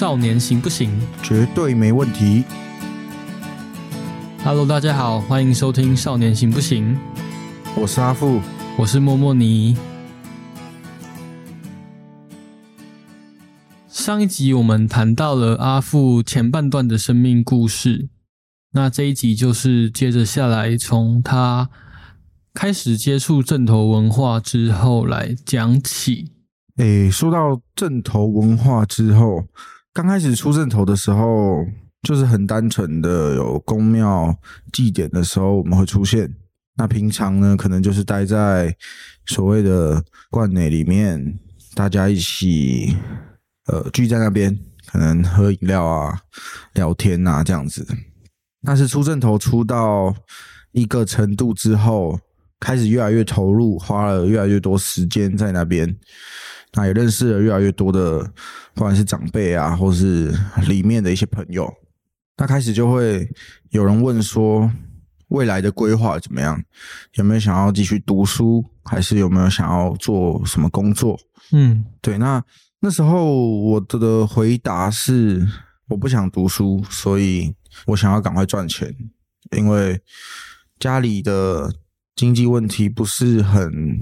少年行不行绝对没问题。？Hello，大家好，欢迎收听《少年行不行》，我是阿富，我是莫莫尼。上一集我们谈到了阿富前半段的生命故事，那这一集就是接着下来从他开始接触正头文化之后来讲起。诶，说到正头文化之后，刚开始出正头的时候，就是很单纯的有宫庙祭典的时候我们会出现。那平常呢，可能就是待在所谓的观内里面，大家一起呃聚在那边，可能喝饮料啊、聊天啊这样子。但是出正头出到一个程度之后，开始越来越投入，花了越来越多时间在那边。那也认识了越来越多的，不管是长辈啊，或是里面的一些朋友。那开始就会有人问说，未来的规划怎么样？有没有想要继续读书，还是有没有想要做什么工作？嗯对，那那时候我的回答是，我不想读书，所以我想要赶快赚钱，因为家里的经济问题不是很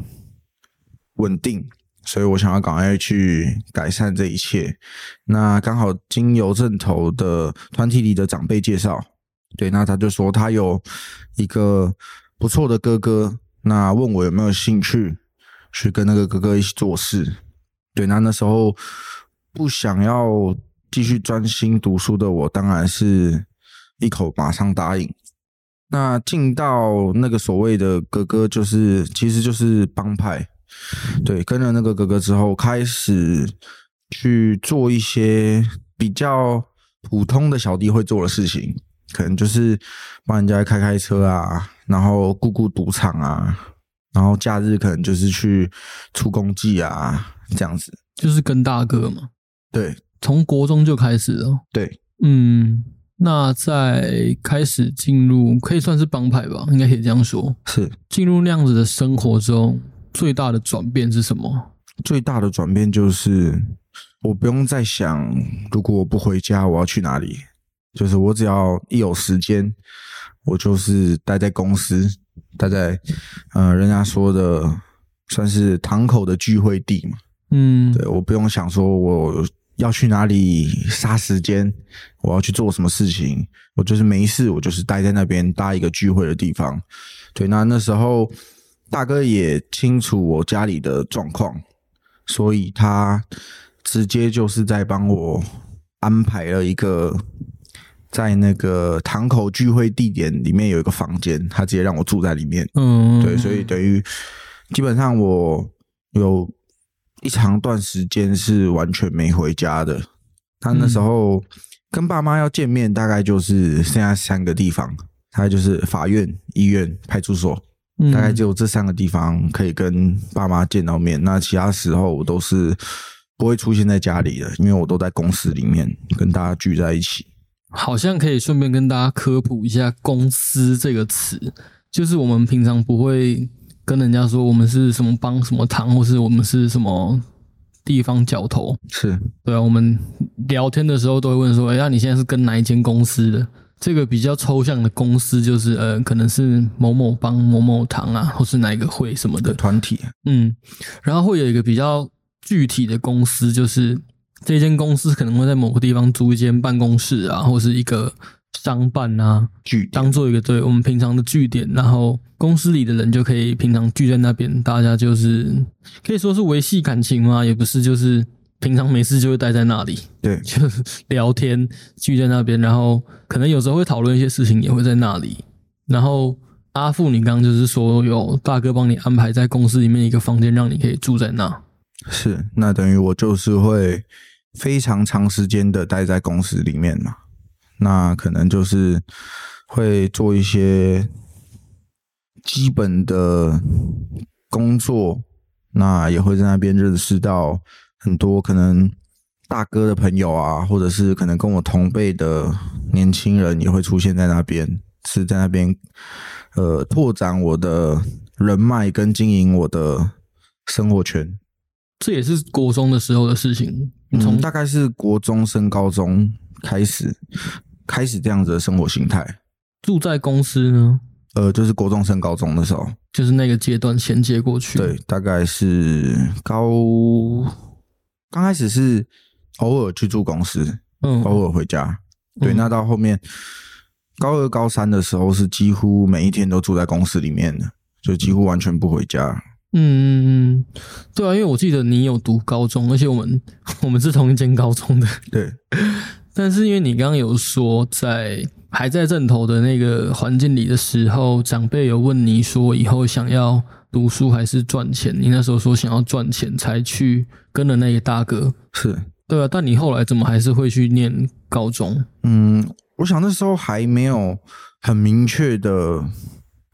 稳定，所以我想要赶快去改善这一切。那刚好经由正头的团体里的长辈介绍，对，那他就说他有一个不错的哥哥，那问我有没有兴趣去跟那个哥哥一起做事。对，那那时候不想要继续专心读书的我，当然是一口马上答应。那进到那个所谓的哥哥，就是其实就是帮派，对，跟了那个哥哥之后，开始去做一些比较普通的小弟会做的事情，可能就是帮人家开开车啊，然后顾顾赌场啊，然后假日可能就是去出公祭啊，这样子。就是跟大哥嘛，对从国中就开始了。对，嗯，那在开始进入可以算是帮派吧，应该可以这样说。是进入那样子的生活中，最大的转变是什么？最大的转变就是，我不用再想，如果我不回家，我要去哪里？就是我只要一有时间，我就是待在公司，待在呃人家说的算是堂口的聚会地嘛。嗯，对，我不用想说我要去哪里杀时间，我要去做什么事情，我就是没事，我就是待在那边搭一个聚会的地方。对，那那时候大哥也清楚我家里的状况，所以他直接就是在帮我安排了一个。在那个堂口聚会地点里面有一个房间，他直接让我住在里面。嗯，对，所以等于基本上我有一长段时间是完全没回家的。他那时候跟爸妈要见面，大概就是剩下三个地方，大概就是法院、医院、派出所，嗯大概只有这三个地方可以跟爸妈见到面。那其他时候我都是不会出现在家里的，因为我都在公司里面跟大家聚在一起。好像可以顺便跟大家科普一下“公司”这个词，就是我们平常不会跟人家说我们是什么帮什么堂，或是我们是什么地方角头。是对啊，我们聊天的时候都会问说：“哎、那你现在是跟哪一间公司的？”这个比较抽象的公司，就是呃，可能是某某帮、某某堂啊，或是哪一个会什么的。团体，嗯，然后会有一个比较具体的公司，就是这间公司可能会在某个地方租一间办公室啊，或是一个商办啊，据点当做一个对我们平常的据点，然后公司里的人就可以平常聚在那边，大家就是可以说是维系感情嘛？也不是，就是平常没事就会待在那里，对 就是聊天聚在那边，然后可能有时候会讨论一些事情，也会在那里。然后阿富，你刚刚就是说有大哥帮你安排在公司里面一个房间，让你可以住在那。是，那等于我就是会非常长时间的待在公司里面嘛，那可能就是会做一些基本的工作，那也会在那边认识到很多可能大哥的朋友啊，或者是可能跟我同辈的年轻人也会出现在那边，是在那边呃拓展我的人脉跟经营我的生活圈。这也是国中的时候的事情。从嗯，大概是国中升高中开始，开始这样子的生活形态。住在公司呢，呃，就是国中升高中的时候，就是那个阶段衔接过去。对，，大概是高，刚开始是偶尔去住公司，嗯，偶尔回家。对，嗯。那到后面高二、高三的时候是几乎每一天都住在公司里面的，就几乎完全不回家。嗯，对啊，因为我记得你有读高中，而且我们 我们是同一间高中的，对，但是因为你刚刚有说在还在正头的那个环境里的时候，长辈有问你说以后想要读书还是赚钱，你那时候说想要赚钱才去跟了那个大哥，是，对啊，但你后来怎么还是会去念高中？嗯，我想那时候还没有很明确的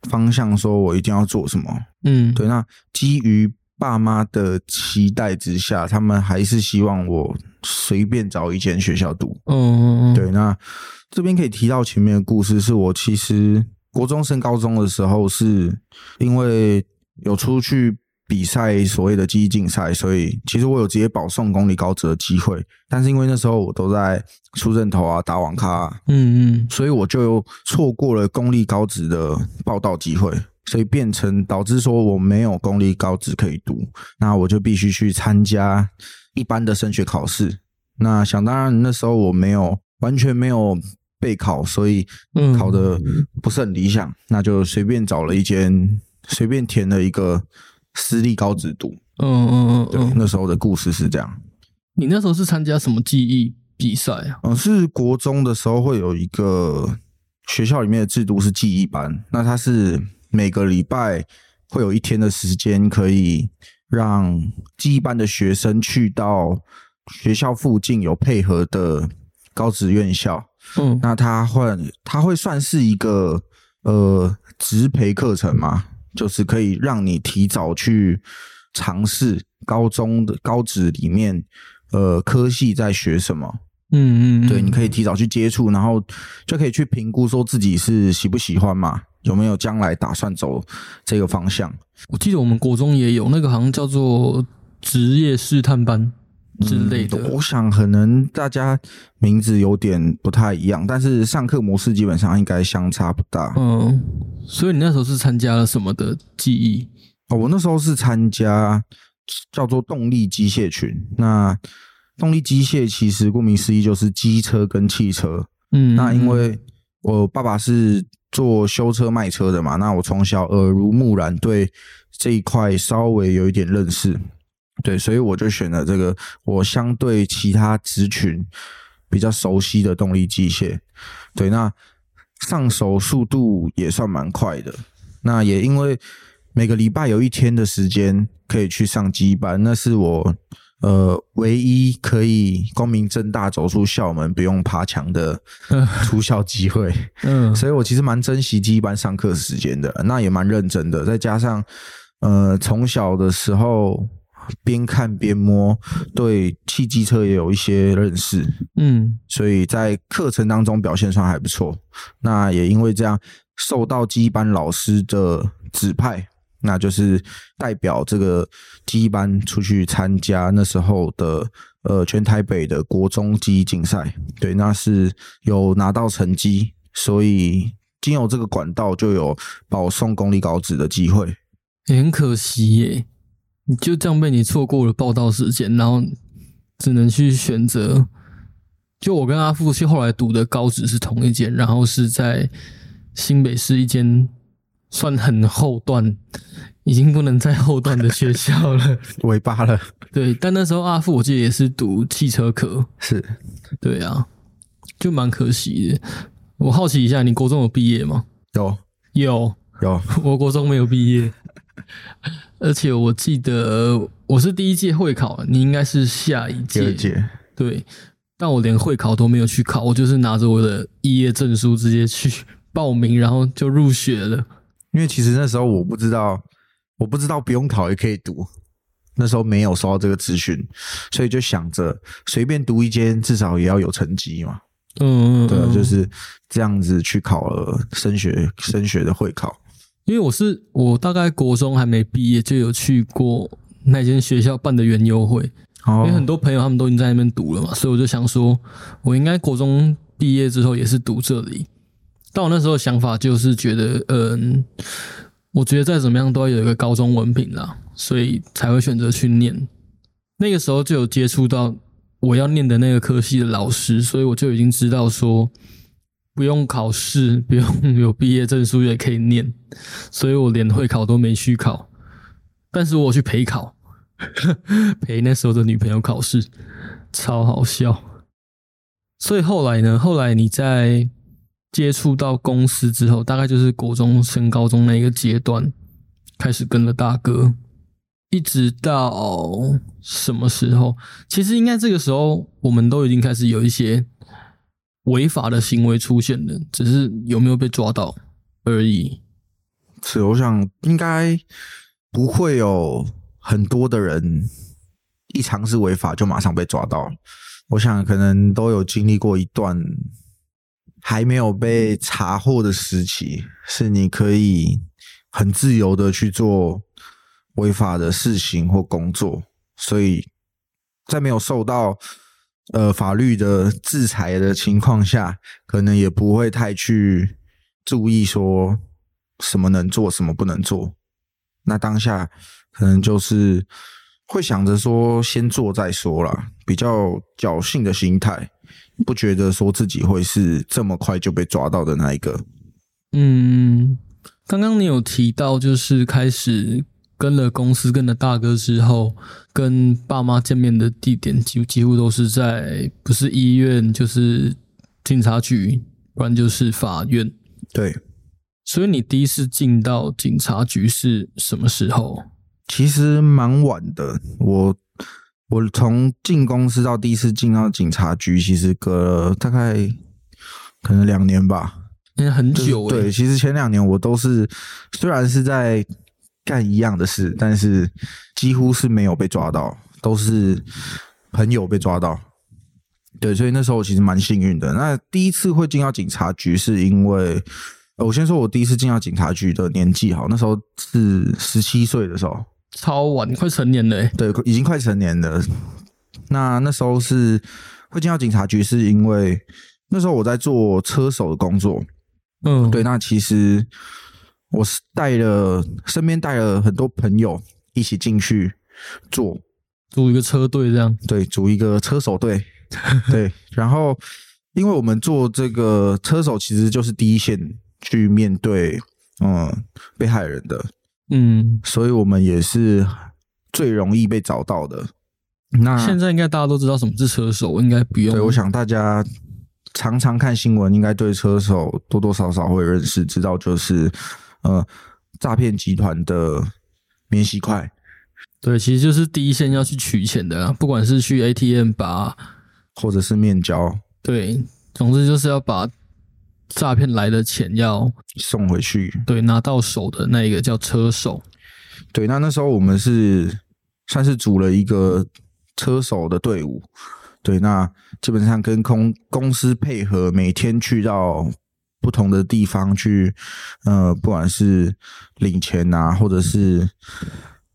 方向，说我一定要做什么。嗯，对，那基于爸妈的期待之下，他们还是希望我随便找一间学校读。嗯嗯嗯，对，那这边可以提到前面的故事，是我其实国中升高中的时候，是因为有出去比赛所谓的记忆竞赛，所以其实我有直接保送公立高职的机会，但是因为那时候我都在出阵头啊、打网咖、啊，嗯嗯。所以我就错过了公立高职的报道机会，所以变成导致说我没有公立高职可以读，那我就必须去参加一般的升学考试。那想当然，那时候我没有完全没有备考，所以嗯考的不是很理想，那就随便找了一间，随便填了一个私立高职读。嗯嗯嗯对，嗯，那时候的故事是这样。你那时候是参加什么记忆比赛啊？嗯，是国中的时候会有一个学校里面的制度是记忆班，那它是每个礼拜会有一天的时间可以让记忆班的学生去到学校附近有配合的高职院校，嗯。那他会他会算是一个呃职培课程嘛，就是可以让你提早去尝试高中的高职里面呃科系在学什么。嗯嗯，对，你可以提早去接触，然后就可以去评估说自己是喜不喜欢嘛，有没有将来打算走这个方向我记得我们国中也有那个好像叫做职业试探班之类的。嗯我想可能大家名字有点不太一样，但是上课模式基本上应该相差不大。嗯，所以你那时候是参加了什么的记忆？哦，我那时候是参加叫做动力机械群，那动力机械其实顾名思义就是机车跟汽车，嗯，那因为我爸爸是做修车卖车的嘛，那我从小耳濡目染，对这一块稍微有一点认识，对，所以我就选了这个我相对其他职群比较熟悉的动力机械，对，那上手速度也算蛮快的，那也因为每个礼拜有一天的时间可以去上机班，那是我。呃，唯一可以光明正大走出校门，不用爬墙的 出校机会，嗯所以我其实蛮珍惜机班上课时间的，那也蛮认真的。再加上，呃，从小的时候边看边摸，对汽机车也有一些认识，嗯所以在课程当中表现上还不错。那也因为这样，受到机班老师的指派，那就是代表这个机班出去参加那时候的呃全台北的国中记忆竞赛。对，那是有拿到成绩，所以经由这个管道就有保送公立高职的机会。也很可惜耶，你就这样被你错过了报道时间，然后只能去选择。就我跟阿富去后来读的高职是同一间，然后是在新北市一间算很后段，已经不能再后段的学校了。尾巴了，对，但那时候阿富我记得也是读汽车科，是。对啊，就蛮可惜的。我好奇一下，你国中有毕业吗？有。有，有，我国中没有毕业，而且我记得我是第一届会考，你应该是下一第二届，对，但我连会考都没有去考，我就是拿着我的毕业证书直接去报名，然后就入学了。因为其实那时候我不知道，我不知道不用考也可以读，那时候没有收到这个资讯，所以就想着随便读一间，至少也要有成绩嘛。嗯，嗯对就是这样子去考了升学升学的会考。因为我是我大概国中还没毕业就有去过那间学校办的园游会，哦因为很多朋友他们都已经在那边读了嘛，所以我就想说，我应该国中毕业之后也是读这里。但我那时候想法就是觉得，嗯，我觉得再怎么样都要有一个高中文凭啦，所以才会选择去念。那个时候就有接触到我要念的那个科系的老师，所以我就已经知道说，不用考试，不用有毕业证书也可以念，所以我连会考都没去考，但是我去陪考，陪那时候的女朋友考试，超好笑。所以后来呢？后来你在接触到公司之后，大概就是国中升高中那一个阶段，开始跟了大哥，一直到什么时候？其实应该这个时候，我们都已经开始有一些违法的行为出现了，只是有没有被抓到而已。是，我想应该不会有很多的人一尝试违法就马上被抓到。我想可能都有经历过一段还没有被查获的时期，是你可以很自由的去做违法的事情或工作，所以在没有受到呃法律的制裁的情况下，可能也不会太去注意说什么能做，什么不能做。那当下可能就是会想着说先做再说啦，比较侥幸的心态，不觉得说自己会是这么快就被抓到的那一个。嗯，刚刚你有提到，就是开始跟了公司、跟了大哥之后，跟爸妈见面的地点几几乎都是在不是医院就是警察局，不然就是法院。对，所以你第一次进到警察局是什么时候？其实蛮晚的。我我从进公司到第一次进到警察局，其实隔了大概可能两年吧。因为很就是久、欸，对，其实前两年我都是虽然是在干一样的事，但是几乎是没有被抓到，都是朋友被抓到。对，所以那时候我其实蛮幸运的。那第一次会进到警察局，是因为呃我先说我第一次进到警察局的年纪好，那时候是十七岁的时候，超晚，快成年了、欸，对，已经快成年了。那那时候是会进到警察局，是因为那时候我在做车手的工作，嗯，对，那其实我是带了身边带了很多朋友一起进去做，组一个车队这样，对，组一个车手队，对，然后因为我们做这个车手，其实就是第一线去面对嗯被害人的，嗯，所以我们也是最容易被找到的。那现在应该大家都知道什么是车手，应该不用。对，我想大家常常看新闻，应该对车手多多少少会认识，知道就是呃诈骗集团的免洗块。对，其实就是第一线要去取钱的啊，不管是去 ATM 把，或者是面交对，总之就是要把诈骗来的钱要送回去。对拿到手的那一个叫车手。对，那那时候我们是算是组了一个车手的队伍。对，那基本上跟公公司配合，每天去到不同的地方去，呃，不管是领钱啊，或者是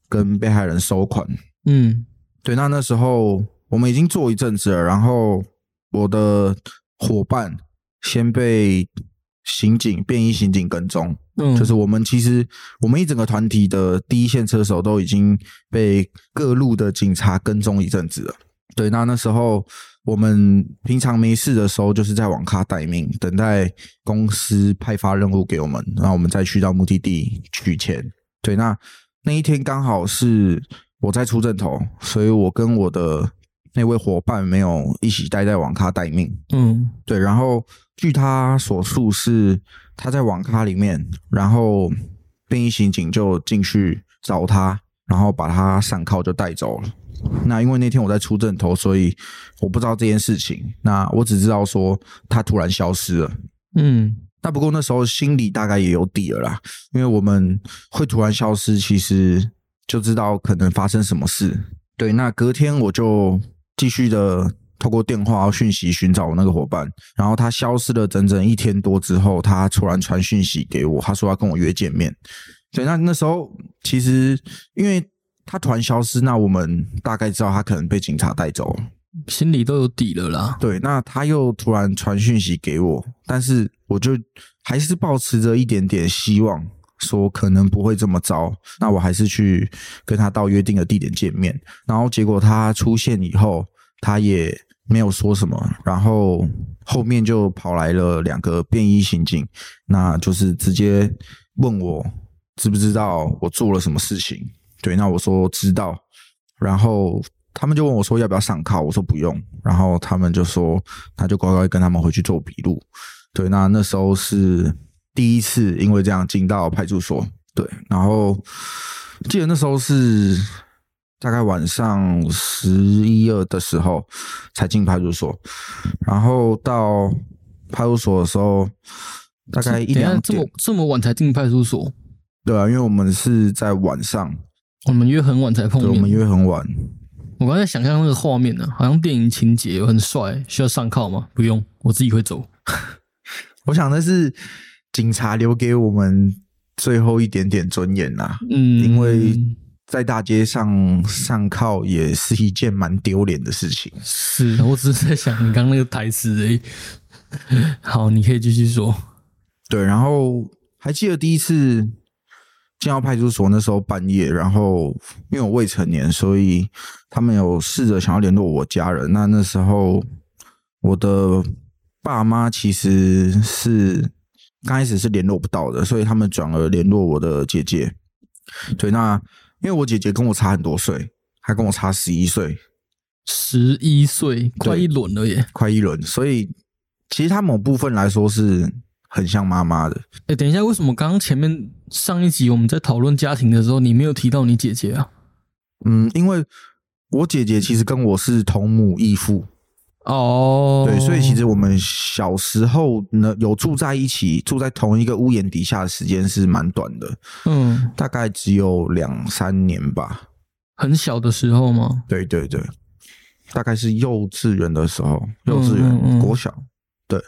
跟被害人收款。嗯对，那那时候我们已经做一阵子了，然后我的伙伴先被刑警便衣刑警跟踪，嗯，就是我们其实我们一整个团体的第一线车手都已经被各路的警察跟踪一阵子了。对，那那时候我们平常没事的时候，就是在网咖待命，等待公司派发任务给我们，然后我们再去到目的地取钱。对，那那一天刚好是我在出阵头，所以我跟我的那位伙伴没有一起待在网咖待命。嗯对，然后据他所述是他在网咖里面，然后便衣刑警就进去找他，然后把他上铐就带走了。那因为那天我在出阵头，所以我不知道这件事情。那我只知道说他突然消失了。嗯那不过那时候心里大概也有底了啦，因为我们会突然消失，其实就知道可能发生什么事。对，那隔天我就继续的透过电话讯息寻找我那个伙伴，然后他消失了整整一天多之后，他突然传讯息给我，他说要跟我约见面。对，那那时候其实因为他突然消失，那我们大概知道他可能被警察带走。心里都有底了啦。对，那他又突然传讯息给我，但是我就还是保持着一点点希望，说可能不会这么糟。那我还是去跟他到约定的地点见面。然后结果他出现以后，他也没有说什么，然后后面就跑来了两个便衣刑警，那就是直接问我知不知道我做了什么事情。对，那我说知道，然后。他们就问我说要不要上铐，我说不用，然后他们就说那就乖乖跟他们回去做笔录。对，那那时候是第一次因为这样进到派出所。对，然后记得那时候是大概晚上十一二的时候才进派出所，然后到派出所的时候大概一两这么这么晚才进派出所？对啊，因为我们是在晚上，我们约很晚才碰面，我们约很晚。我刚才想象那个画面呢，好像电影情节，很帅，需要上铐吗？不用，我自己会走。我想那是警察留给我们最后一点点尊严啊。嗯，因为在大街上上靠也是一件蛮丢脸的事情。是我只是在想你刚那个台词诶。好，你可以继续说。对，然后还记得第一次。进到派出所那时候半夜，然后因为我未成年，所以他们有试着想要联络我家人。那那时候我的爸妈其实是刚开始是联络不到的，所以他们转而联络我的姐姐。对，那因为我姐姐跟我差很多岁，她跟我差十一岁，十一岁快一轮了耶，快一轮。所以其实她某部分来说是。很像妈妈的。哎，等一下，为什么刚刚前面上一集我们在讨论家庭的时候，你没有提到你姐姐啊？嗯，因为我姐姐其实跟我是同母异父。哦，对，所以其实我们小时候呢有住在一起，住在同一个屋檐底下的时间是蛮短的。嗯，大概只有两三年吧。很小的时候吗？对对对，大概是幼稚园的时候，幼稚园、国小。对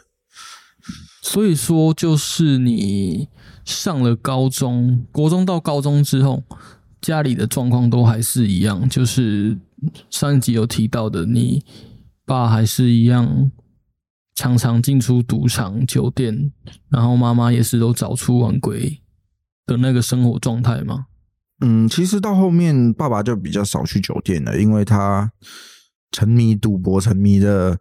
所以说，就是你上了高中，国中到高中之后，家里的状况都还是一样，就是上一集有提到的，你爸还是一样，常常进出赌场、酒店，然后妈妈也是都早出晚归的那个生活状态吗？嗯，其实到后面，爸爸就比较少去酒店了，因为他沉迷赌博，沉迷的，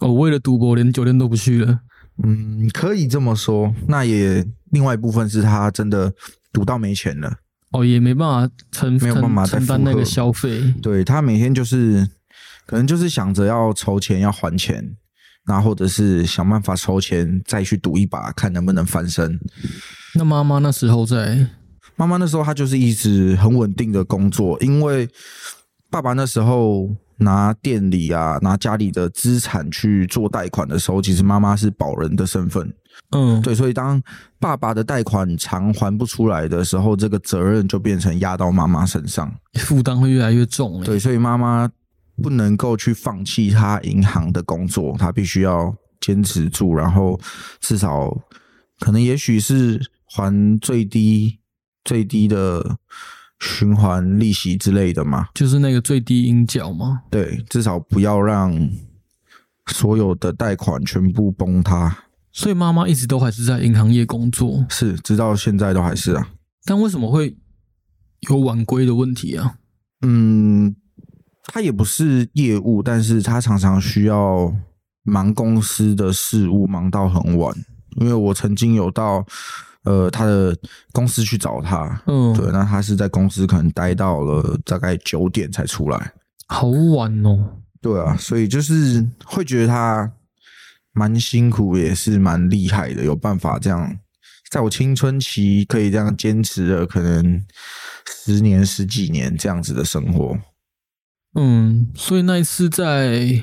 哦，为了赌博连酒店都不去了。嗯，可以这么说。那也另外一部分是他真的赌到没钱了，哦，也没办法承没有办法承担那个消费。对他每天就是可能就是想着要筹钱要还钱，那或者是想办法筹钱再去赌一把，看能不能翻身。那妈妈那时候在，妈妈那时候她就是一直很稳定的工作，因为爸爸那时候。拿店里啊，拿家里的资产去做贷款的时候，其实妈妈是保人的身份。嗯，对，所以当爸爸的贷款偿还不出来的时候，这个责任就变成压到妈妈身上，负担会越来越重。对，所以妈妈不能够去放弃他银行的工作，他必须要坚持住，然后至少可能也许是还最低最低的。循环利息之类的嘛，就是那个最低应缴吗？对，至少不要让所有的贷款全部崩塌。所以妈妈一直都还是在银行业工作，是，直到现在都还是啊。但为什么会有晚归的问题啊？嗯，他也不是业务，但是他常常需要忙公司的事务，忙到很晚。因为我曾经有到。呃，他的公司去找他，嗯，对，那他是在公司可能待到了大概九点才出来，好晚哦。对啊，所以就是会觉得他蛮辛苦，也是蛮厉害的，有办法这样，在我青春期可以这样坚持了可能十年十几年这样子的生活。嗯，所以那一次在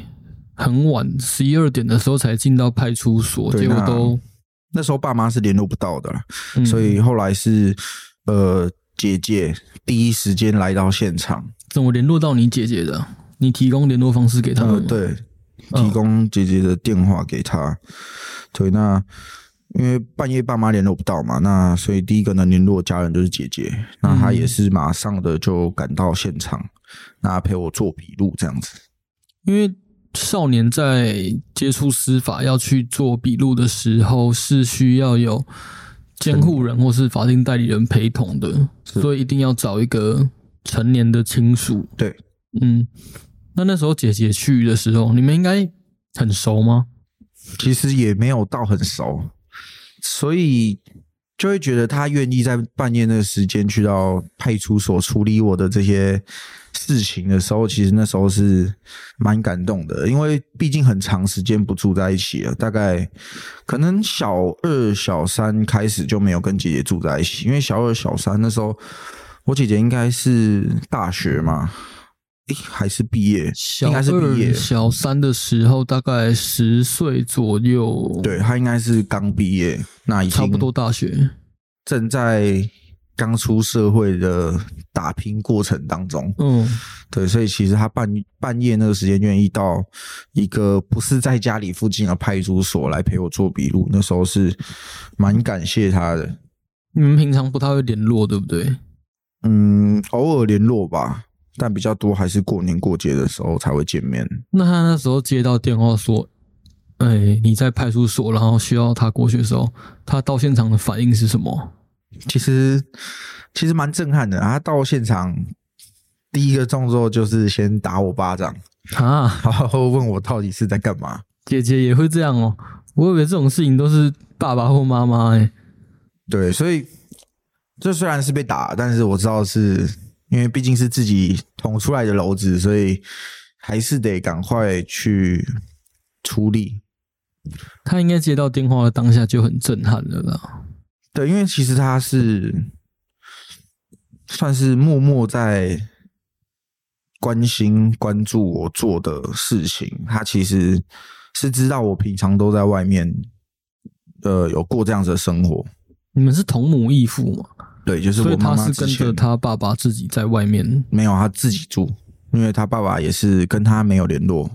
很晚十一二点的时候才进到派出所，结果都。那时候爸妈是联络不到的，所以后来是呃姐姐第一时间来到现场。怎么联络到你姐姐的？你提供联络方式给他们？对，提供姐姐的电话给他。对，那因为半夜爸妈联络不到嘛，那所以第一个能联络家人就是姐姐，那她也是马上的就赶到现场，那陪我做笔录这样子。因为少年在接触司法要去做笔录的时候，是需要有监护人或是法定代理人陪同的，所以一定要找一个成年的亲属。对，嗯，那那时候姐姐去的时候，你们应该很熟吗？其实也没有到很熟，所以就会觉得他愿意在半夜那个时间去到派出所处理我的这些事情的时候，其实那时候是蛮感动的，因为毕竟很长时间不住在一起了，大概可能小二、小三开始就没有跟姐姐住在一起，因为小二、小三那时候我姐姐应该是大学嘛。诶，还是毕业，应该是毕业。小三的时候，大概十岁左右。对她应该是刚毕业，那已经差不多大学，正在刚出社会的打拼过程当中。嗯，对，所以其实他半半夜那个时间愿意到一个不是在家里附近的派出所来陪我做笔录，那时候是蛮感谢他的。你们平常不太会联络，对不对？嗯，偶尔联络吧。但比较多还是过年过节的时候才会见面。那他那时候接到电话说：“哎，你在派出所，然后需要他过去的时候，他到现场的反应是什么？”其实其实蛮震撼的。他到现场第一个动作就是先打我巴掌啊，然后问我到底是在干嘛。姐姐也会这样哦，我以为这种事情都是爸爸或妈妈哎。对，所以这虽然是被打，但是我知道是。因为毕竟是自己捅出来的篓子，所以还是得赶快去处理。他应该接到电话的当下就很震撼了啦。对，因为其实他是算是默默在关心、关注我做的事情。他其实是知道我平常都在外面，呃，有过这样子的生活。你们是同母异父吗？对，就是我妈妈是跟着他爸爸自己在外面，没有他自己住，因为他爸爸也是跟他没有联络，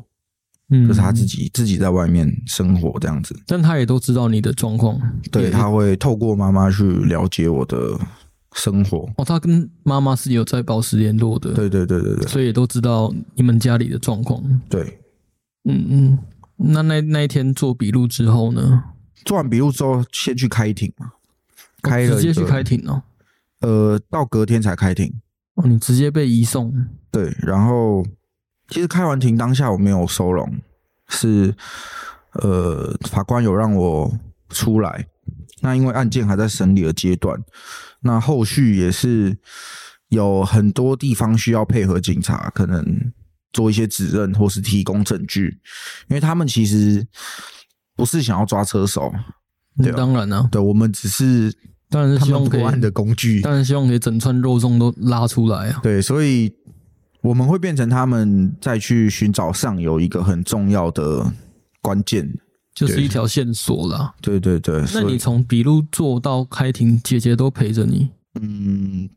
嗯，就是他自己自己在外面生活这样子。但他也都知道你的状况，对他会透过妈妈去了解我的生活。哦，他跟妈妈是有在保持联络的，对对对对对，所以也都知道你们家里的状况。对，嗯嗯，那那那一天做笔录之后呢？做完笔录之后，先去开庭嘛，开直接去开庭哦。呃，到隔天才开庭哦，你直接被移送。对，然后其实开完庭当下我没有收容，是呃法官有让我出来。那因为案件还在审理的阶段，那后续也是有很多地方需要配合警察，可能做一些指认或是提供证据，因为他们其实不是想要抓车手，对，当然了，对我们只是。当然是希望可以的工具，当然希望可以整串肉粽都拉出来啊！对，所以我们会变成他们再去寻找上游一个很重要的关键，就是一条线索了。对对对，那你从笔录做到开庭，姐姐都陪着你？嗯，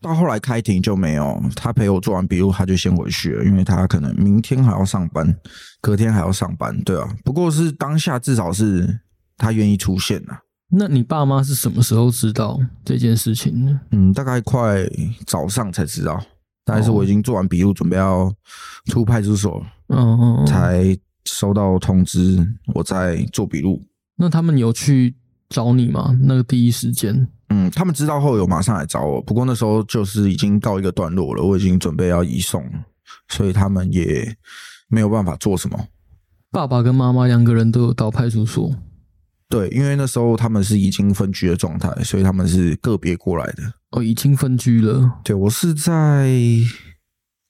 到后来开庭就没有，他陪我做完笔录，他就先回去了，因为他可能明天还要上班，隔天还要上班，对啊。不过是当下至少是他愿意出现了。那你爸妈是什么时候知道这件事情呢？嗯，大概快早上才知道，大概是我已经做完笔录，准备要出派出所，嗯嗯，才收到通知，我在做笔录。那他们有去找你吗？那个第一时间？嗯，他们知道后有马上来找我，不过那时候就是已经告一个段落了，我已经准备要移送，所以他们也没有办法做什么。爸爸跟妈妈两个人都有到派出所。对，因为那时候他们是已经分居的状态，所以他们是个别过来的。哦，已经分居了。对，我是在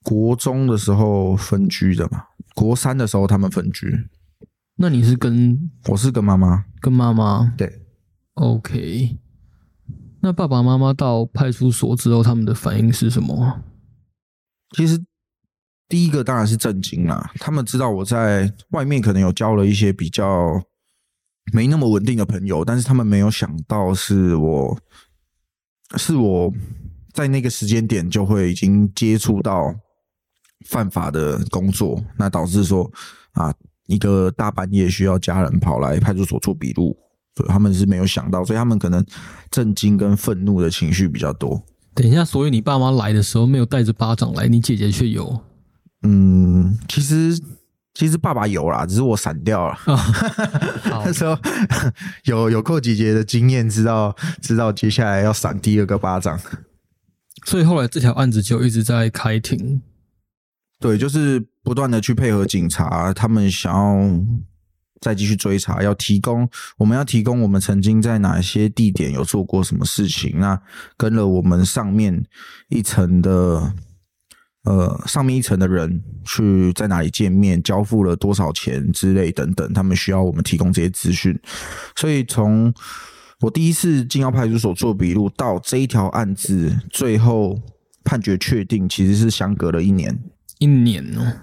国中的时候分居的嘛，国三的时候他们分居。那你是跟？我是跟妈妈。跟妈妈。对。OK。那爸爸妈妈到派出所之后，他们的反应是什么？其实第一个当然是震惊啦，他们知道我在外面可能有交了一些比较。没那么稳定的朋友，但是他们没有想到是我，是我在那个时间点就会已经接触到犯法的工作，那导致说啊，一个大半夜需要家人跑来派出所做笔录，对，他们是没有想到，所以他们可能震惊跟愤怒的情绪比较多。等一下，所以你爸妈来的时候没有带着巴掌来，你姐姐却有。嗯，其实其实爸爸有啦，只是我闪掉了。好那时候 有有寇姐姐的经验，知道知道接下来要闪第二个巴掌。所以后来这条案子就一直在开庭。对，就是不断的去配合警察，他们想要再继续追查，要提供我们要提供我们曾经在哪些地点有做过什么事情，那跟了我们上面一层的呃上面一层的人去在哪里见面，交付了多少钱之类等等，他们需要我们提供这些资讯，所以从我第一次进到派出所做笔录到这一条案子最后判决确定，其实是相隔了一年。一年哦，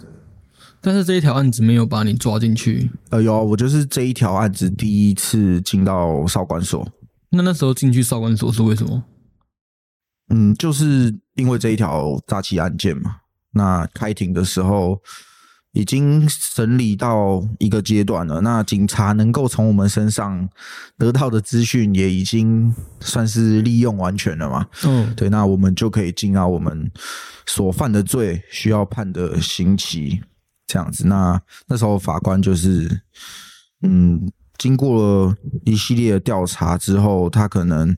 但是这一条案子没有把你抓进去。呃，有啊，我就是这一条案子第一次进到少管所，那那时候进去少管所是为什么？嗯，就是因为这一条诈欺案件嘛。那开庭的时候已经审理到一个阶段了，那警察能够从我们身上得到的资讯也已经算是利用完全了嘛。嗯，对，那我们就可以进到我们所犯的罪需要判的刑期这样子。那那时候法官就是，嗯，经过了一系列的调查之后，他可能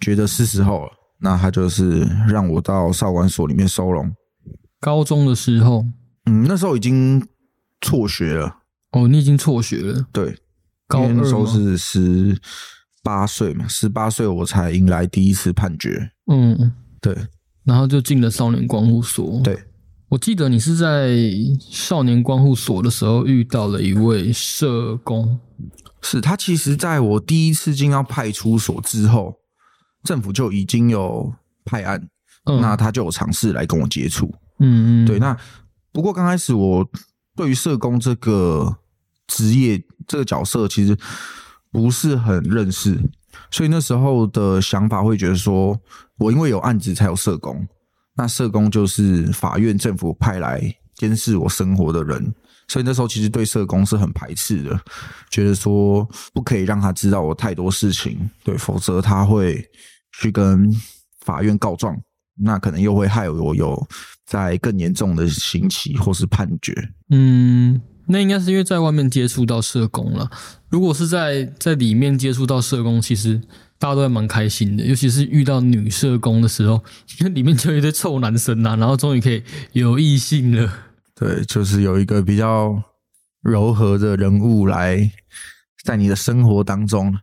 觉得是时候了，那他就是让我到少管所里面收容。高中的时候，嗯，那时候已经辍学了，哦，你已经辍学了，对，高二因为那时候是十八岁嘛，十八岁我才迎来第一次判决。嗯，对然后就进了少年观护所。对，我记得你是在少年观护所的时候遇到了一位社工。是他其实在我第一次进到派出所之后，政府就已经有派案，嗯，那他就有尝试来跟我接触。嗯嗯，对，那不过刚开始我对于社工这个职业这个角色其实不是很认识，所以那时候的想法会觉得说，我因为有案子才有社工，那社工就是法院政府派来监视我生活的人。所以那时候其实对社工是很排斥的，觉得说不可以让他知道我太多事情，对，否则他会去跟法院告状，那可能又会害我有在更严重的刑期或是判决。嗯，那应该是因为在外面接触到社工了。如果是在在里面接触到社工，其实大家都还蛮开心的，尤其是遇到女社工的时候，因 为里面就有一堆臭男生啊，然后终于可以有异性了。对，就是有一个比较柔和的人物来在你的生活当中。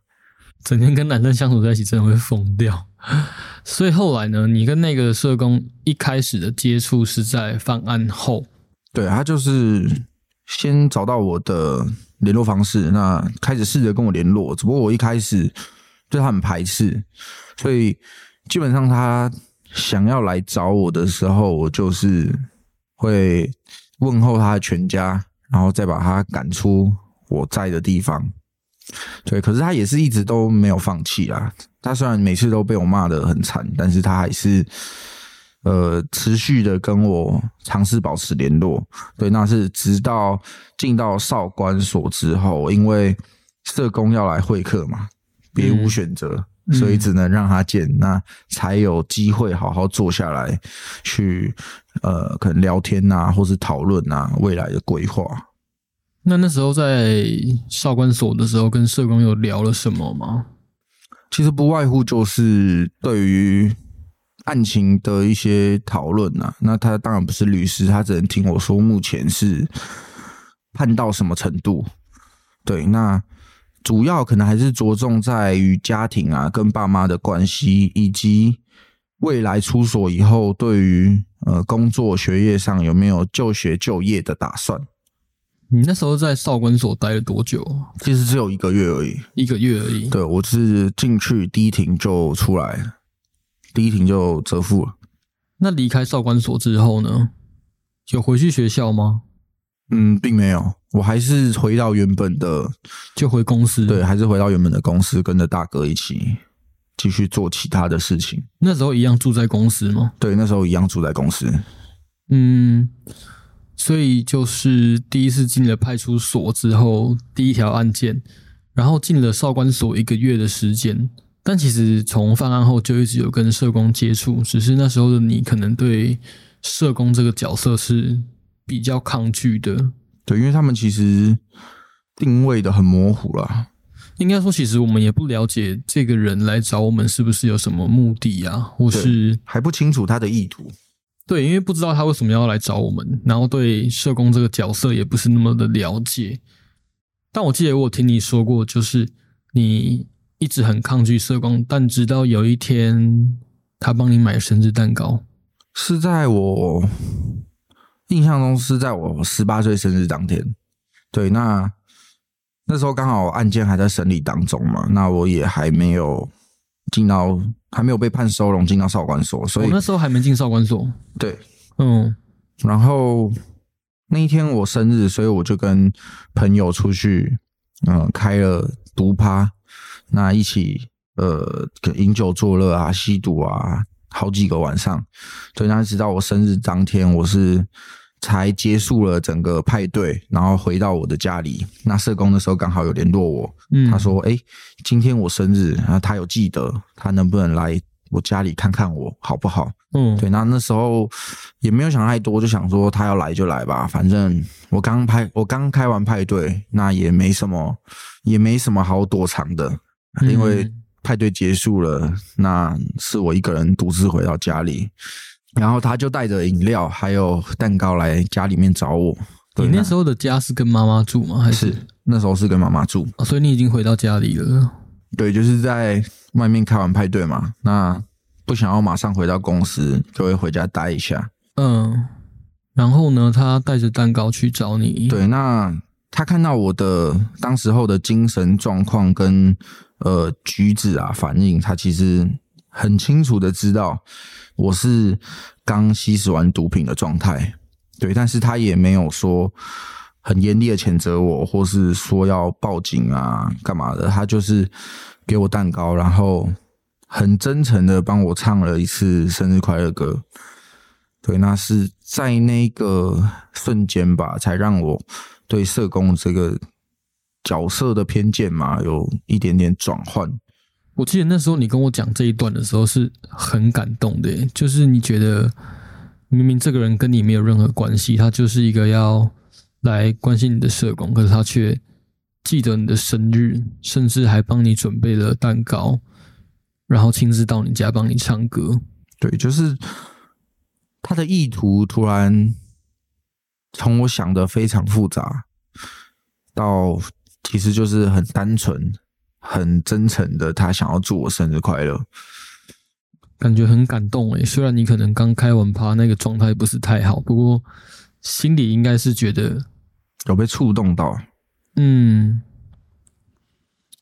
整天跟男生相处在一起，真的会疯掉。所以后来呢，你跟那个社工一开始的接触是在犯案后，对他就是先找到我的联络方式，那开始试着跟我联络。只不过我一开始对他很排斥，所以基本上他想要来找我的时候，我就是会问候他的全家，然后再把他赶出我在的地方。对，可是他也是一直都没有放弃啊。他虽然每次都被我骂得很惨，但是他还是呃持续的跟我尝试保持联络。对，那是直到进到少管所之后，因为社工要来会客嘛，别无选择，所以只能让他见，那才有机会好好坐下来去呃可能聊天啊、或是讨论啊未来的规划。那那时候在少管所的时候，跟社工有聊了什么吗？其实不外乎就是对于案情的一些讨论啊。那他当然不是律师，他只能听我说目前是判到什么程度。对，那主要可能还是着重在于家庭啊，跟爸妈的关系，以及未来出所以后对于呃工作学业上有没有就学就业的打算。你那时候在少管所待了多久？其实只有一个月而已。一个月而已。对我是进去第一庭就出来了，第一庭就折复了。那离开少管所之后呢？有回去学校吗？嗯，并没有，我还是回到原本的，就回公司。对，，还是回到原本的公司，跟着大哥一起继续做其他的事情。那时候一样住在公司吗？对，那时候一样住在公司。嗯，所以就是第一次进了派出所之后，第一条案件，然后进了少管所一个月的时间，但其实从犯案后就一直有跟社工接触，只是那时候的你可能对社工这个角色是比较抗拒的。对，因为他们其实定位的很模糊啦。应该说，其实我们也不了解这个人来找我们是不是有什么目的啊，或是还不清楚他的意图。对，因为不知道他为什么要来找我们，然后对社工这个角色也不是那么的了解。但我记得我听你说过，就是你一直很抗拒社工，但直到有一天他帮你买生日蛋糕，是在我印象中是在我十八岁生日当天。对，那那时候刚好案件还在审理当中嘛，那我也还没有进到，还没有被判收容进到少管所，所以那时候还没进少管所。对，嗯，然后。那一天我生日，所以我就跟朋友出去，嗯，开了毒趴，那一起呃饮酒作乐啊，吸毒啊，好几个晚上。所以，那直到我生日当天，我是才结束了整个派对，然后回到我的家里。那社工的时候刚好有联络我，他说：“哎，今天我生日，然后他有记得，他能不能来？”我家里看看我好不好？嗯，对，那那时候也没有想太多，就想说他要来就来吧，反正我刚派，我刚开完派对，那也没什么，也没什么好躲藏的，因为派对结束了，那是我一个人独自回到家里，然后他就带着饮料还有蛋糕来家里面找我。你那时候的家是跟妈妈住吗？还是那时候是跟妈妈住？所以你已经回到家里了。对，就是在外面开完派对嘛，那不想要马上回到公司，就会回家待一下。嗯，然后呢，他带着蛋糕去找你。对，那他看到我的当时候的精神状况跟呃举止啊反应，他其实很清楚的知道我是刚吸食完毒品的状态。对，但是他也没有说。很严厉的谴责我，或是说要报警啊，干嘛的？他就是给我蛋糕，然后很真诚的帮我唱了一次生日快乐歌。对，那是在那个瞬间吧，才让我对社工这个角色的偏见嘛，有一点点转换。我记得那时候你跟我讲这一段的时候是很感动的，就是你觉得明明这个人跟你没有任何关系，他就是一个要。来关心你的社工，可是他却记得你的生日，甚至还帮你准备了蛋糕，然后亲自到你家帮你唱歌。对，就是他的意图突然从我想的非常复杂，到其实就是很单纯、很真诚的，他想要祝我生日快乐，感觉很感动诶。虽然你可能刚开完趴，那个状态不是太好，不过心里应该是觉得。有被触动到，嗯。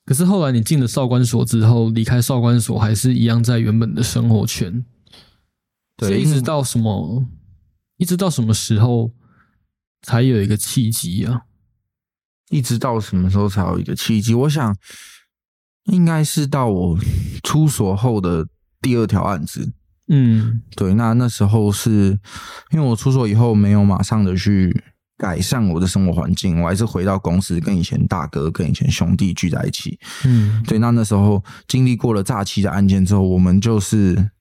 可是后来你进了少管所之后，离开少管所还是一样在原本的生活圈。对，一直到什么？一直到什么时候才有一个契机啊？一直到什么时候才有一个契机？我想应该是到我出所后的第二条案子。嗯，对。那那时候是因为我出所以后没有马上的去。改善我的生活环境，我还是回到公司，跟以前大哥、跟以前兄弟聚在一起。嗯，对。那那时候经历过了诈欺的案件之后，我们就是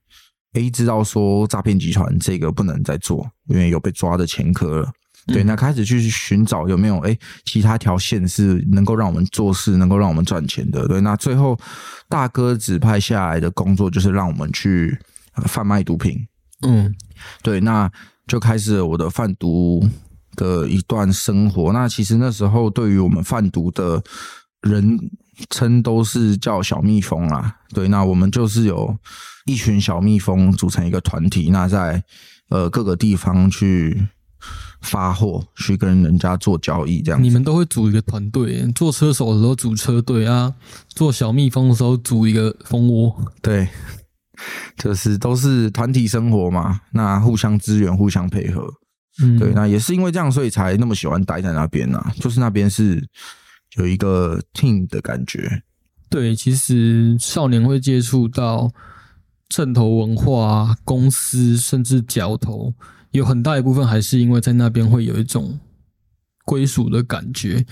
A 知道说诈骗集团这个不能再做，因为有被抓的前科了。对，那开始去寻找有没有诶其他条线是能够让我们做事、能够让我们赚钱的。对，那最后大哥指派下来的工作就是让我们去贩卖毒品。嗯，对，那就开始我的贩毒。的一段生活，那其实那时候对于我们贩毒的人称都是叫小蜜蜂啦。对，那我们就是有一群小蜜蜂组成一个团体，那在呃各个地方去发货，去跟人家做交易，这样。你们都会组一个团队，做车手的时候组车队啊，做小蜜蜂的时候组一个蜂窝。对，就是都是团体生活嘛，那互相支援，互相配合。嗯，对，那也是因为这样，所以才那么喜欢待在那边啊。就是那边是有一个 team 的感觉。对，其实少年会接触到正头文化公司，甚至角头，有很大一部分还是因为在那边会有一种归属的感觉。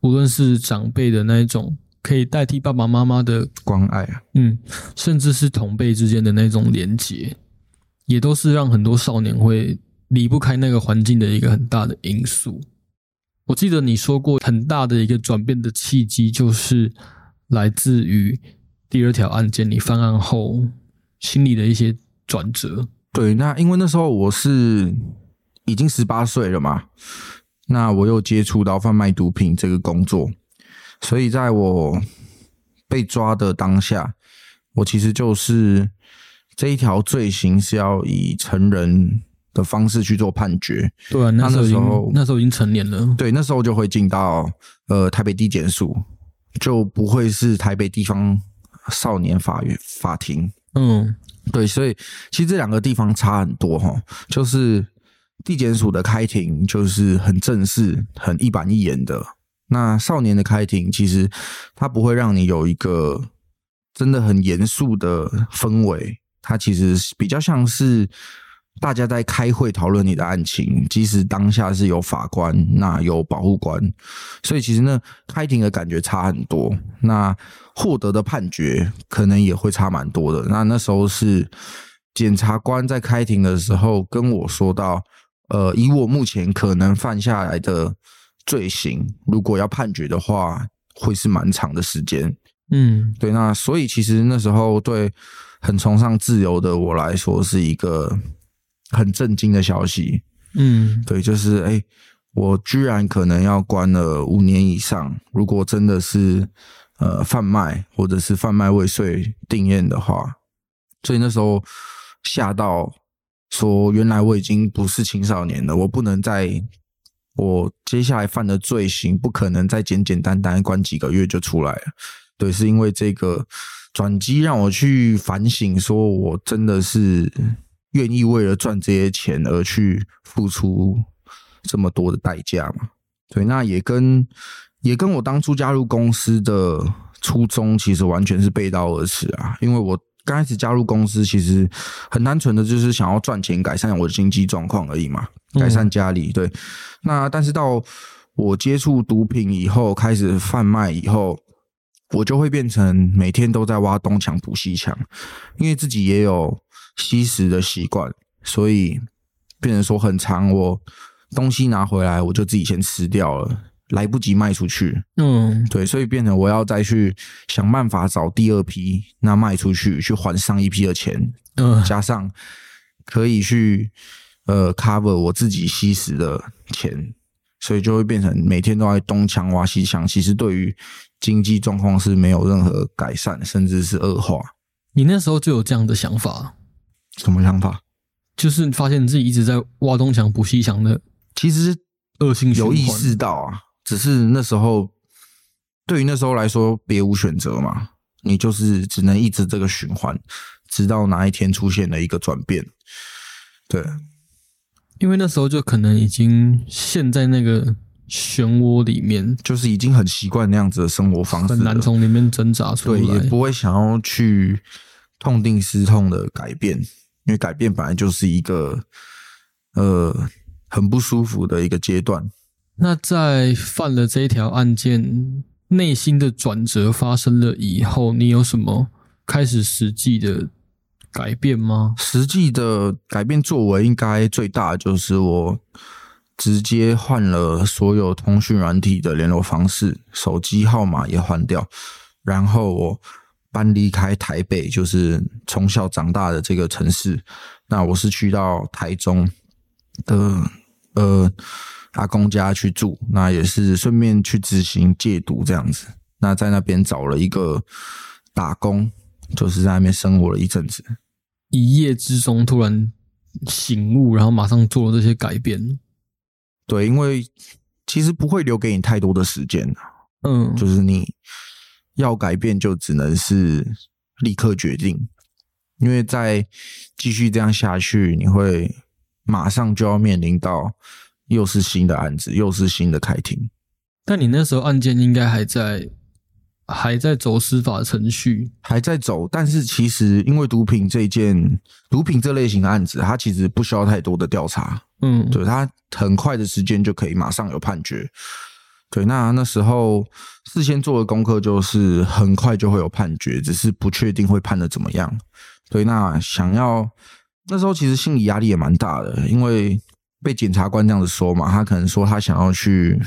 无论是长辈的那一种可以代替爸爸妈妈的关爱啊，嗯，甚至是同辈之间的那种连结，也都是让很多少年会离不开那个环境的一个很大的因素。我记得你说过，很大的一个转变的契机，就是来自于第二条案件，你犯案后心里的一些转折。对，那因为那时候我是已经十八岁了嘛，那我又接触到贩卖毒品这个工作，所以在我被抓的当下，我其实就是这一条罪行是要以成人的方式去做判决。对啊，那时候那时候那时候已经成年了。对，那时候就会进到呃台北地检署，就不会是台北地方少年法院法庭。嗯。对，所以其实这两个地方差很多哈，就是地检署的开庭就是很正式、很一板一眼的，那少年的开庭其实它不会让你有一个真的很严肃的氛围，它其实比较像是大家在开会讨论你的案情，即使当下是有法官，那有保护官，所以其实呢，开庭的感觉差很多。那获得的判决可能也会差蛮多的。那那时候是检察官在开庭的时候跟我说到，呃，以我目前可能犯下来的罪行，如果要判决的话，会是蛮长的时间。嗯对，那所以其实那时候对很崇尚自由的我来说，是一个很震惊的消息。嗯对，就是哎、我居然可能要关了五年以上。如果真的是呃贩卖或者是贩卖未遂定验的话，所以那时候吓到说，原来我已经不是青少年了，我不能再。我接下来犯的罪行不可能再简简单单关几个月就出来了，对，是因为这个转机让我去反省，说我真的是愿意为了赚这些钱而去付出这么多的代价嘛？对，那也跟也跟我当初加入公司的初衷其实完全是背道而驰啊，因为我刚开始加入公司，其实很单纯的就是想要赚钱，改善我的经济状况而已嘛，改善家里。对，那但是到我接触毒品以后，开始贩卖以后，我就会变成每天都在挖东墙补西墙，因为自己也有吸食的习惯，所以变成说很长，我东西拿回来我就自己先吃掉了，来不及卖出去。嗯对，所以变成我要再去想办法找第二批，那卖出去去还上一批的钱，嗯加上可以去呃 cover 我自己吸食的钱，所以就会变成每天都在东墙挖西墙。其实对于经济状况是没有任何改善，甚至是恶化。你那时候就有这样的想法，什么想法？就是发现自己一直在挖东墙补西墙的其实恶性有意识到啊，只是那时候对于那时候来说别无选择嘛，你就是只能一直这个循环，直到哪一天出现了一个转变。对，因为那时候就可能已经陷在那个漩涡里面，就是已经很习惯那样子的生活方式很难，从里面挣扎出对，也。不会想要去痛定思痛的改变，因为改变本来就是一个呃很不舒服的一个阶段。那在犯了这一条案件，内心的转折发生了以后，你有什么开始实际的改变吗？实际的改变作为，应该最大的就是我直接换了所有通讯软体的联络方式，手机号码也换掉，然后我搬离开台北，就是从小长大的这个城市。那我是去到台中的呃阿公家去住，那也是顺便去执行戒毒这样子。那在那边找了一个打工，就是在那边生活了一阵子。一夜之中突然醒悟，然后马上做了这些改变。对，因为其实不会留给你太多的时间啊嗯，就是你要改变，就只能是立刻决定，因为再继续这样下去，你会马上就要面临到又是新的案子，又是新的开庭。但你那时候案件应该还在还在走司法程序。还在走，但是其实因为毒品这件毒品这类型的案子，它其实不需要太多的调查，嗯，对，它很快的时间就可以马上有判决，对，那那时候事先做的功课就是很快就会有判决，只是不确定会判的怎么样。对，那想要那时候其实心理压力也蛮大的，因为被检察官这样子说嘛，他可能说他想要去，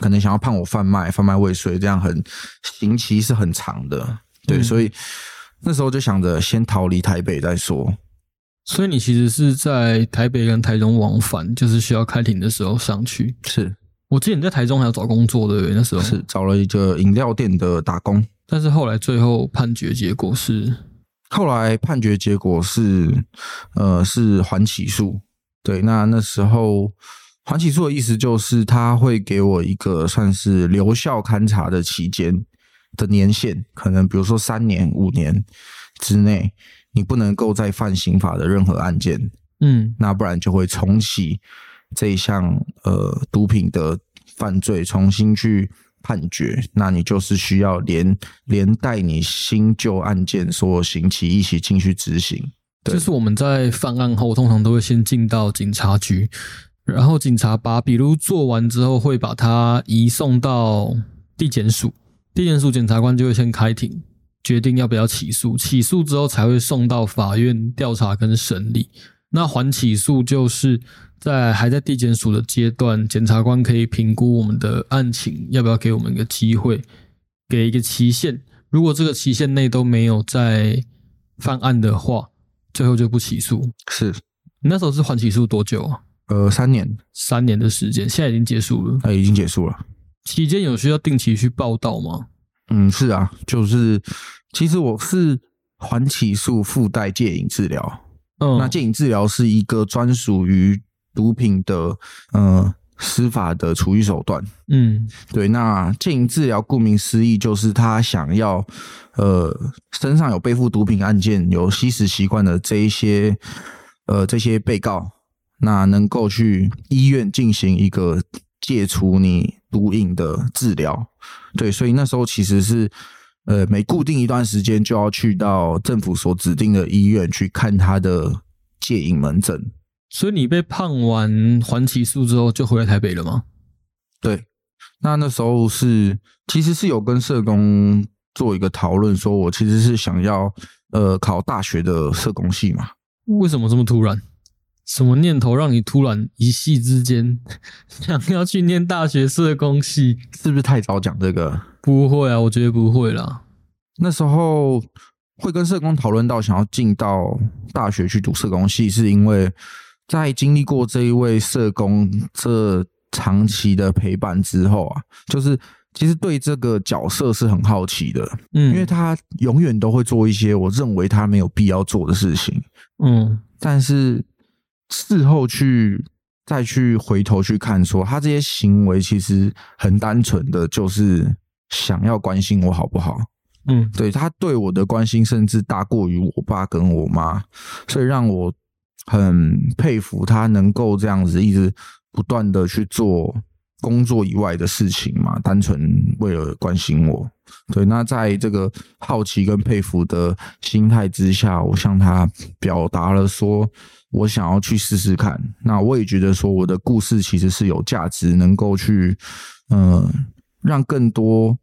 可能想要判我贩卖、贩卖未遂，这样很刑期是很长的。对，嗯所以那时候就想着先逃离台北再说。所以你其实是在台北跟台中往返，就是需要开庭的时候上去。是我之前在台中还要找工作对不对？那时候是，找了一个饮料店的打工。但是后来最后判决结果是，后来判决结果是，呃，是缓起诉。对，那那时候缓起诉的意思就是他会给我一个算是留校勘察的期间的年限，可能比如说三年、五年之内，你不能够再犯刑法的任何案件，嗯那不然就会重启这一项呃毒品的犯罪，重新去判决。那你就是需要连连带你新旧案件所有刑期一起进去执行。对就是我们在犯案后，通常都会先进到警察局，然后警察把笔录做完之后，会把它移送到地检署，地检署检察官就会先开庭，决定要不要起诉，起诉之后才会送到法院调查跟审理。那缓起诉就是在还在地检署的阶段，检察官可以评估我们的案情，要不要给我们一个机会，给一个期限。如果这个期限内都没有再犯案的话，最后就不起诉。是你那时候是缓起诉多久啊？呃三年，三年的时间，现在已经结束了。那、已经结束了。期间有需要定期去报道吗？嗯，是啊，就是其实我是缓起诉附带戒瘾治疗。嗯，那戒瘾治疗是一个专属于毒品的呃司法的处理手段。嗯对，那戒瘾治疗顾名思义，就是他想要呃身上有背负毒品案件、有吸食习惯的这一些呃这些被告，那能够去医院进行一个戒除你毒瘾的治疗。对，所以那时候其实是呃每固定一段时间就要去到政府所指定的医院去看他的戒瘾门诊。所以你被判完缓起诉之后就回来台北了吗？对，那那时候是其实是有跟社工做一个讨论，说我其实是想要呃考大学的社工系嘛。为什么这么突然？什么念头让你突然一夕之间 想要去念大学社工系？是不是太早讲这个？不会啊，我觉得不会啦。那时候会跟社工讨论到想要进到大学去读社工系，是因为在经历过这一位社工这长期的陪伴之后啊，就是其实对这个角色是很好奇的，嗯，因为他永远都会做一些我认为他没有必要做的事情。嗯但是事后去再去回头去看说他这些行为其实很单纯的就是想要关心我好不好？嗯对他对我的关心甚至大过于我爸跟我妈，所以让我很佩服他能够这样子一直不断的去做工作以外的事情嘛，单纯为了关心我。对，那在这个好奇跟佩服的心态之下，我向他表达了说，我想要去试试看。那我也觉得说，我的故事其实是有价值，能够去，呃，让更多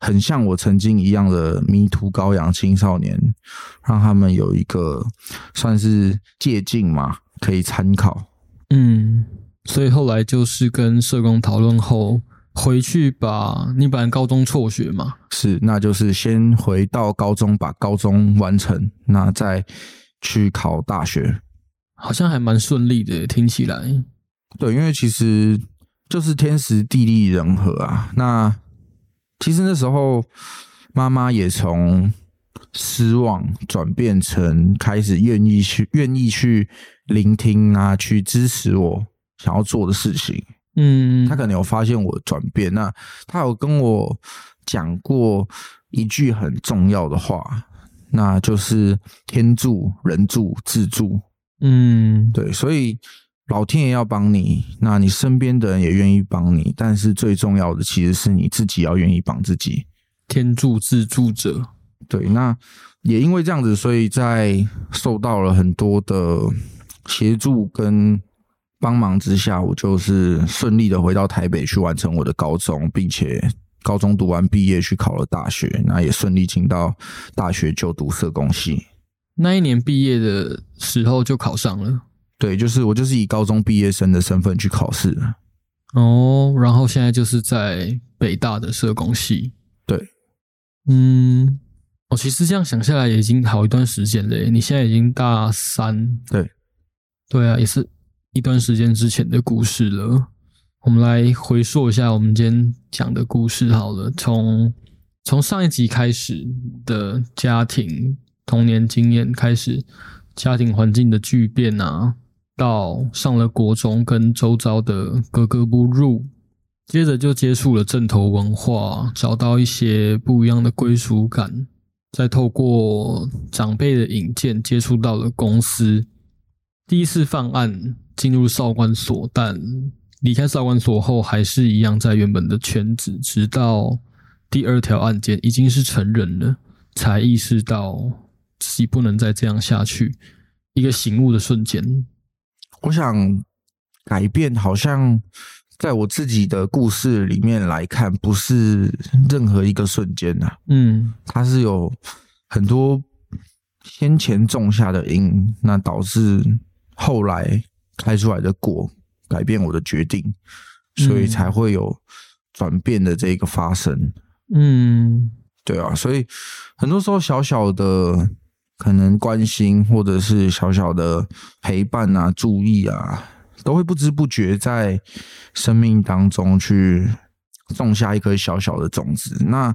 很像我曾经一样的迷途羔羊青少年，让他们有一个算是借鉴嘛，可以参考。嗯，所以后来就是跟社工讨论后，回去把你本来高中辍学嘛，是，那就是先回到高中，把高中完成，那再去考大学。好像还蛮顺利的，听起来。对，因为其实就是天时地利人和啊。那其实那时候妈妈也从失望转变成开始愿意去愿意去聆听啊，去支持我想要做的事情。嗯，他可能有发现我的转变，那他有跟我讲过一句很重要的话，那就是天助人助自助。嗯，对，所以老天爷要帮你，那你身边的人也愿意帮你，但是最重要的其实是你自己要愿意帮自己。天助自助者。对，那也因为这样子，所以在受到了很多的协助跟帮忙之下，我就是顺利的回到台北去完成我的高中，并且高中读完毕业去考了大学，那也顺利进到大学就读社工系。那一年毕业的时候就考上了，对，就是我就是以高中毕业生的身份去考试的。哦，然后现在就是在北大的社工系。对，嗯，哦，其实这样想下来也已经好一段时间了。你现在已经大三，对，对啊，也是一段时间之前的故事了。我们来回溯一下我们今天讲的故事好了，从从上一集开始的家庭童年经验开始，家庭环境的巨变啊，到上了国中跟周遭的格格不入，接着就接触了正头文化，找到一些不一样的归属感，再透过长辈的引荐接触到了公司，第一次犯案进入少管所，但离开少管所后还是一样在原本的圈子，直到第二条案件已经是成人了，才意识到自己不能再这样下去，一个醒悟的瞬间。我想改变，好像在我自己的故事里面来看，不是任何一个瞬间呐、嗯。它是有很多先前种下的因，那导致后来开出来的果改变我的决定，所以嗯才会有转变的这个发生。嗯。对啊，所以很多时候小小的可能关心，或者是小小的陪伴啊、注意啊，都会不知不觉在生命当中去种下一颗小小的种子。那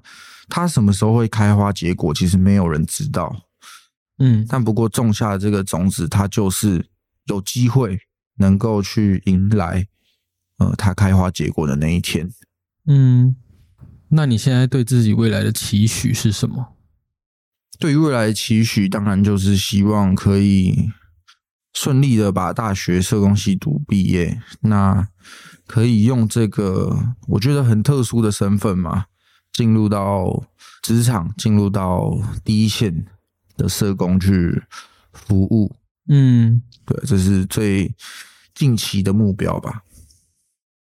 它什么时候会开花结果，其实没有人知道。嗯但不过种下的这个种子，它就是有机会能够去迎来呃它开花结果的那一天。嗯，那你现在对自己未来的期许是什么？对于未来的期许，当然就是希望可以顺利的把大学社工系读毕业，那可以用这个我觉得很特殊的身份嘛，进入到职场，进入到第一线的社工去服务。嗯，对，这是最近期的目标吧。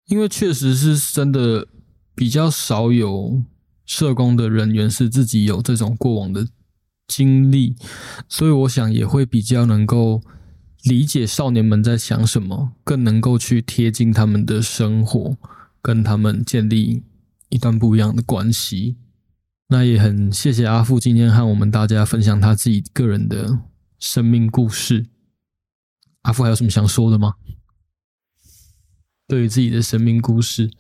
因为确实是真的比较少有社工的人员是自己有这种过往的经历，所以我想也会比较能够理解少年们在想什么，更能够去贴近他们的生活，跟他们建立一段不一样的关系。那也很谢谢阿富今天和我们大家分享他自己个人的生命故事。阿富还有什么想说的吗？对于自己的生命故事，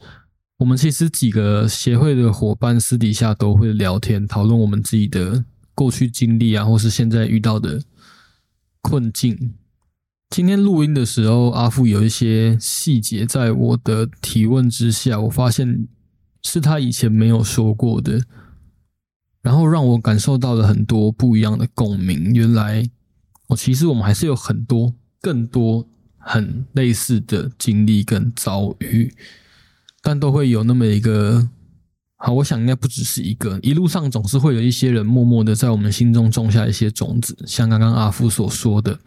我们其实几个协会的伙伴私底下都会聊天，讨论我们自己的过去经历啊，或是现在遇到的困境。今天录音的时候，阿富有一些细节，在我的提问之下，我发现是他以前没有说过的，然后让我感受到了很多不一样的共鸣。原来，我其实我们还是有很多更多很类似的经历跟遭遇，但都会有那么一个。好，我想应该不只是一个，一路上总是会有一些人默默的在我们心中种下一些种子，像刚刚阿夫所说的，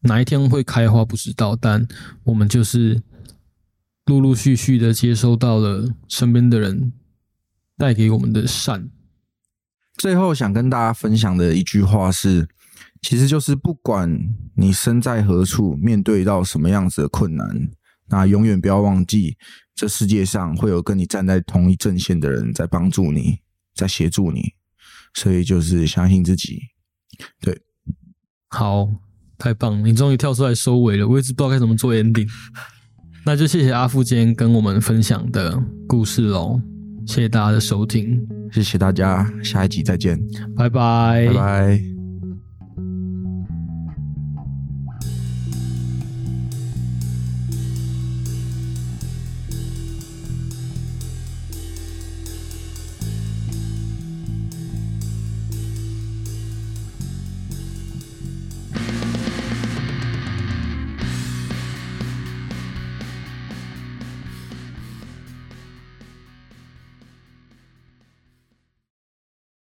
哪一天会开花不知道，但我们就是陆陆续续的接收到了身边的人带给我们的善。最后想跟大家分享的一句话是，其实就是不管你身在何处，面对到什么样子的困难，那永远不要忘记，这世界上会有跟你站在同一阵线的人在帮助你，在协助你，所以就是相信自己。对好，太棒了！你终于跳出来收尾了，我一直不知道该怎么做 ending。那就谢谢阿富今天跟我们分享的故事喽，谢谢大家的收听，谢谢大家，下一集再见，拜拜，拜拜。